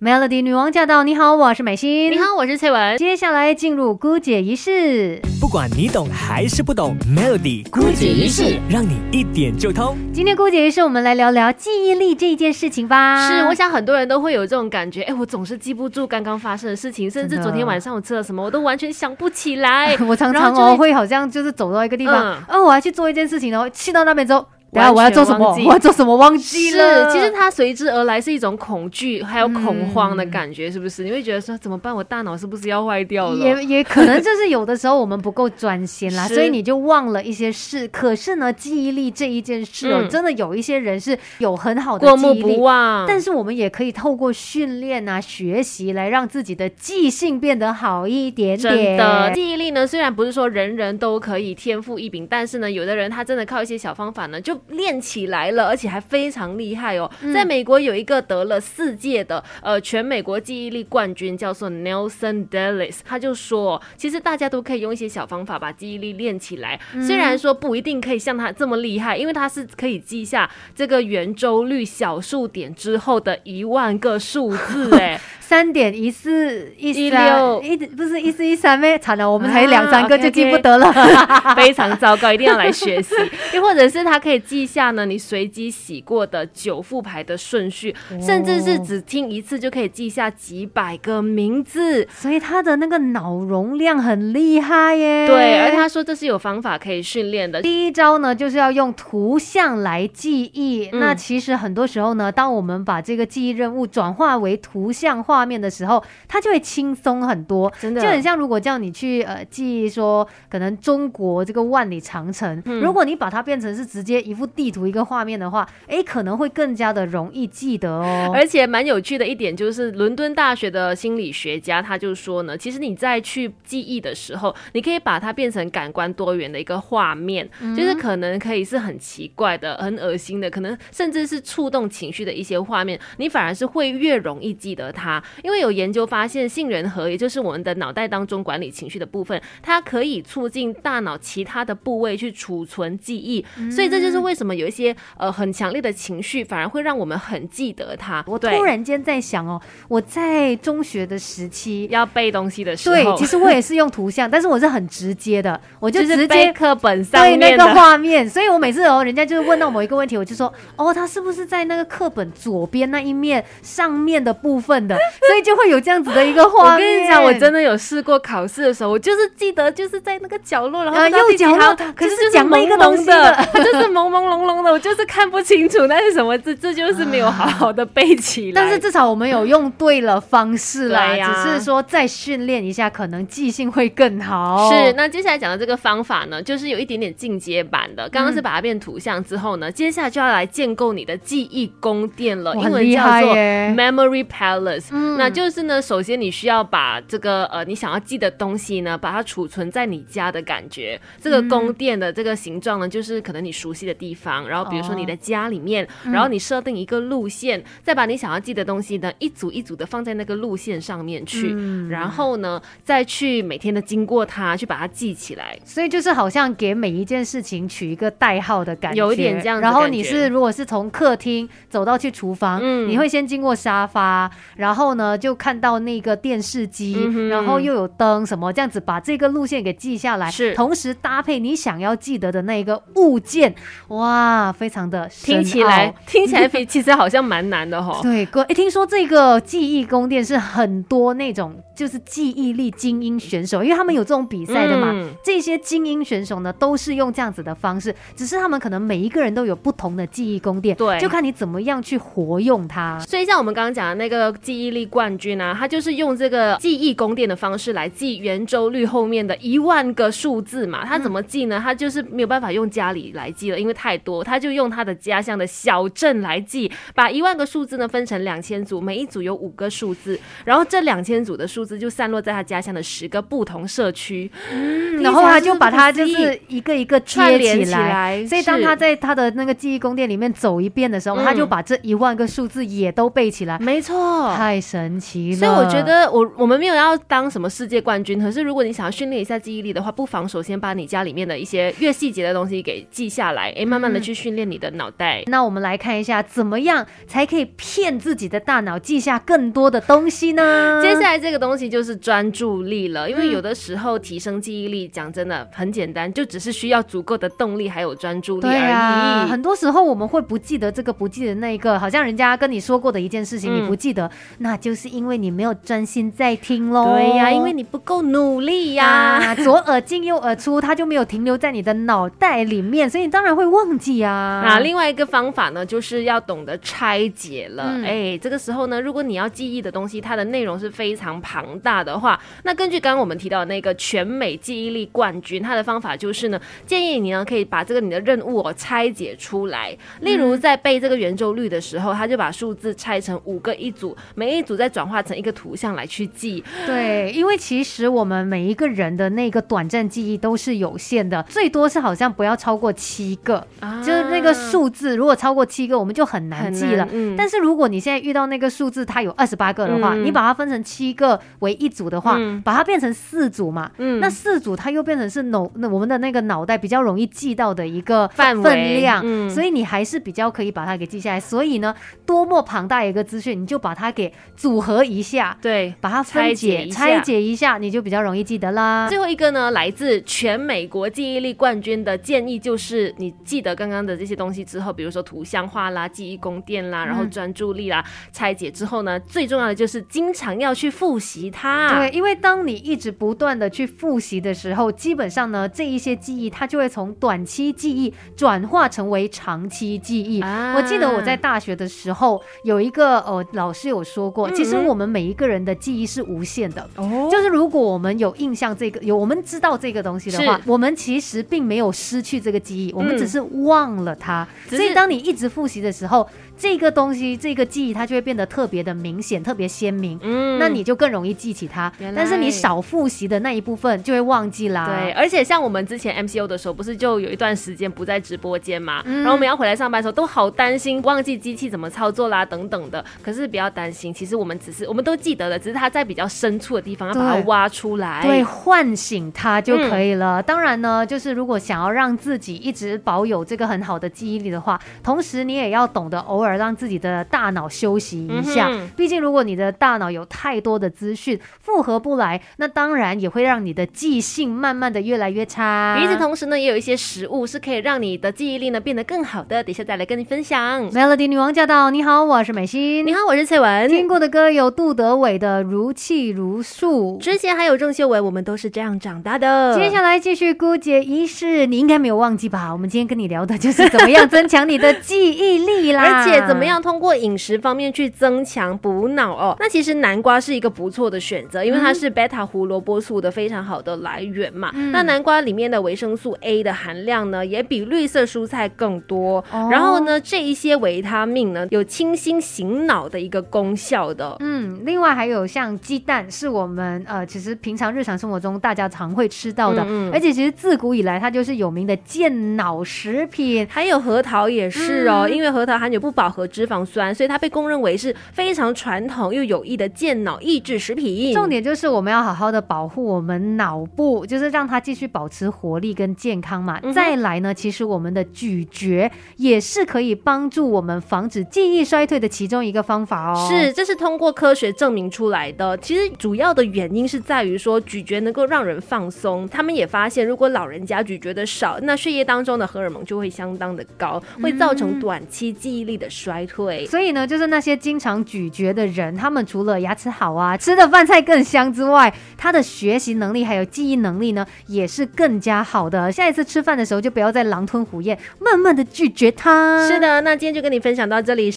Melody 女王驾到！你好，我是美心。你好，我是翠文。接下来进入姑姐仪式。不管你懂还是不懂，Melody 姑姐仪式让你一点就通。今天姑姐仪式，我们来聊聊记忆力这一件事情吧。是，我想很多人都会有这种感觉，哎，我总是记不住刚刚发生的事情，甚至昨天晚上我吃了什么，我都完全想不起来。我常常哦会好像就是走到一个地方，哦，我要去做一件事情，然后去到那边之后。等下我要做什么？我要做什么？忘记了。是，其实它随之而来是一种恐惧，还有恐慌的感觉，是不是？你会觉得说怎么办？我大脑是不是要坏掉了？也也可能就是有的时候我们不够专心啦，所以你就忘了一些事。可是呢，记忆力这一件事哦，真的有一些人是有很好的过目不忘。但是我们也可以透过训练啊、学习来让自己的记性变得好一点点。真的，记忆力呢，虽然不是说人人都可以天赋异禀，但是呢，有的人他真的靠一些小方法呢，就练起来。了，而且还非常厉害哦！在美国有一个得了四届的呃全美国记忆力冠军，叫做 Nelson Dallas，他就说，其实大家都可以用一些小方法把记忆力练起来。虽然说不一定可以像他这么厉害，因为他是可以记下这个圆周率小数点之后的一万个数字，哎。三点一四一六一不是一四一三咩？惨了，我们才两三个就记不得了，非常糟糕，一定要来学习。又或者是他可以记下呢，你随机洗过的九副牌的顺序，甚至是只听一次就可以记下几百个名字，所以他的那个脑容量很厉害耶。对，而他说这是有方法可以训练的。第一招呢，就是要用图像来记忆。那其实很多时候呢，当我们把这个记忆任务转化为图像。画面的时候，它就会轻松很多，真的就很像如果叫你去呃记忆说可能中国这个万里长城，如果你把它变成是直接一幅地图一个画面的话，哎，可能会更加的容易记得哦。而且蛮有趣的一点就是，伦敦大学的心理学家他就说呢，其实你在去记忆的时候，你可以把它变成感官多元的一个画面，就是可能可以是很奇怪的、很恶心的，可能甚至是触动情绪的一些画面，你反而是会越容易记得它。因为有研究发现，杏仁核，也就是我们的脑袋当中管理情绪的部分，它可以促进大脑其他的部位去储存记忆，所以这就是为什么有一些呃很强烈的情绪，反而会让我们很记得它。我突然间在想哦，我在中学的时期要背东西的时候，对，其实我也是用图像，但是我是很直接的，我就直接课本上面那个画面，所以我每次哦，人家就是问到某一个问题，我就说哦，他是不是在那个课本左边那一面上面的部分的？所以就会有这样子的一个画面。我跟你讲，我真的有试过考试的时候，我就是记得就是在那个角落，然后右角落，可是就是蒙蒙的，就是 朦朦胧胧的，我就是看不清楚那是什么字，这就是没有好好的背起来。但是至少我们有用对了方式啦，只是说再训练一下，可能记性会更好。是，那接下来讲的这个方法呢，就是有一点点进阶版的。刚刚是把它变图像之后呢，接下来就要来建构你的记忆宫殿了，英文叫做 Memory Palace。那就是呢，首先你需要把这个呃你想要记的东西呢，把它储存在你家的感觉。这个宫殿的这个形状呢，就是可能你熟悉的地方。然后比如说你的家里面，然后你设定一个路线，再把你想要记的东西呢，一组一组的放在那个路线上面去。然后呢，再去每天的经过它，去把它记起来。所以就是好像给每一件事情取一个代号的感觉，有一点这样。然后你是如果是从客厅走到去厨房，你会先经过沙发，然后呢？就看到那个电视机，然后又有灯什么这样子，把这个路线给记下来，是同时搭配你想要记得的那一个物件，哇，非常的听起来听起来比其实好像蛮难的哈。对，哥，哎，听说这个记忆宫殿是很多那种就是记忆力精英选手，因为他们有这种比赛的嘛。这些精英选手呢，都是用这样子的方式，只是他们可能每一个人都有不同的记忆宫殿，对，就看你怎么样去活用它。所以像我们刚刚讲的那个记忆力冠军。啊，他就是用这个记忆宫殿的方式来记圆周率后面的一万个数字嘛。他怎么记呢？他就是没有办法用家里来记了，因为太多，他就用他的家乡的小镇来记，把一万个数字呢分成两千组，每一组有五个数字，然后这两千组的数字就散落在他家乡的十个不同社区，嗯然后他就把它就是一个一个串联起来。所以当他在他的那个记忆宫殿里面走一遍的时候，他就把这一万个数字也都背起来。没错，太神奇了。所以我觉得，我我们没有要当什么世界冠军，可是如果你想要训练一下记忆力的话，不妨首先把你家里面的一些越细节的东西给记下来，哎，慢慢的去训练你的脑袋。那我们来看一下，怎么样才可以骗自己的大脑记下更多的东西呢？接下来这个东西就是专注力了，因为有的时候提升记忆力，讲真的很简单，就只是需要足够的动力还有专注力而已。很多时候我们会不记得这个，不记得那个，好像人家跟你说过的一件事情，你不记得，那就是因为你没有专心在听喽。对呀，因为你不够努力呀，左耳进右耳出，它就没有停留在你的脑袋里面，所以你当然会忘记啊。那另外一个方法呢，就是要懂得拆解了。哎，这个时候呢，如果你要记忆的东西，它的内容是非常庞大的话，那根据刚刚我们提到的那个全美记忆力冠军，他的方法就是呢，建议你呢可以把这个你的任务哦拆解出来。例如在背这个圆周率的时候，他就把数字拆成五个一组，每一组再转化成一个图像来去记。对，因为其实我们每一个人的那个短暂记忆都是有限的，最多是好像不要超过七个，就那个数字如果超过七个，我们就很难记了。但是如果你现在遇到那个数字，它有二十八个的话，你把它分成七个为一组的话，把它变成四组嘛，那四组它又变成是脑那我们的那个脑袋比较容易记到的一个分量，所以你还是比较可以把它给记下来。所以呢，多么庞大一个资讯，你就把它给组合一下，对，把它分解拆解一下，你就比较容易记得啦。最后一个呢，来自全美国记忆力冠军的建议就是，你记得刚刚的这些东西之后，比如说图像化啦、记忆宫殿啦，然后专注力啦，拆解之后呢，最重要的就是经常要去复习它。对，因为当你一直不断的去复习的时候，基本上呢，这一些记忆它就会从短期记忆转化成为长期记忆。我记得我在大学的时候有一个呃老师有说过，其实我们每一个人的记忆是无限的。哦，就是如果我们有印象这个有我们知道这个东西的话，我们其实并没有失去这个记忆，我们只是忘了它。所以当你一直复习的时候。这个东西，这个记忆它就会变得特别的明显，特别鲜明。嗯，那你就更容易记起它。但是你少复习的那一部分就会忘记啦。对，而且像我们之前 MCO 的时候，不是就有一段时间不在直播间嘛？然后我们要回来上班的时候，都好担心忘记机器怎么操作啦，等等的。可是不要担心，其实我们只是我们都记得了，只是它在比较深处的地方要把它挖出来，对，唤醒它就可以了。当然呢，就是如果想要让自己一直保有这个很好的记忆力的话，同时你也要懂得偶尔。让自己的大脑休息一下，毕竟如果你的大脑有太多的资讯复合不来，那当然也会让你的记性慢慢的越来越差。与此同时呢，也有一些食物是可以让你的记忆力呢变得更好的。等下再来跟你分享。Melody 女王驾到！你好，我是美心。你好，我是翠文。听过的歌有杜德伟的《如泣如诉》，之前还有郑秀文，我们都是这样长大的。接下来继续姑姐一世，你应该没有忘记吧？我们今天跟你聊的就是怎么样增强你的记忆力啦，而且。怎么样通过饮食方面去增强补脑哦？那其实南瓜是一个不错的选择，因为它是 beta 胡萝卜素的非常好的来源嘛。那南瓜里面的维生素 A 的含量呢，也比绿色蔬菜更多。然后呢，这一些维他命呢，有清新醒脑的一个功效的。嗯，另外还有像鸡蛋，是我们呃，其实平常日常生活中大家常会吃到的，而且其实自古以来它就是有名的健脑食品。还有核桃也是哦，因为核桃含有不饱。和脂肪酸，所以它被公认为是非常传统又有益的健脑益智食品。重点就是我们要好好的保护我们脑部，就是让它继续保持活力跟健康嘛。再来呢，其实我们的咀嚼也是可以帮助我们防止记忆衰退的其中一个方法哦。是，这是通过科学证明出来的。其实主要的原因是在于说咀嚼能够让人放松。他们也发现，如果老人家咀嚼的少，那血液当中的荷尔蒙就会相当的高，会造成短期记忆力的。衰退，所以呢，就是那些经常咀嚼的人，他们除了牙齿好啊，吃的饭菜更香之外，他的学习能力还有记忆能力呢，也是更加好的。下一次吃饭的时候，就不要再狼吞虎咽，慢慢的咀嚼它。是的，那今天就跟你分享到这里。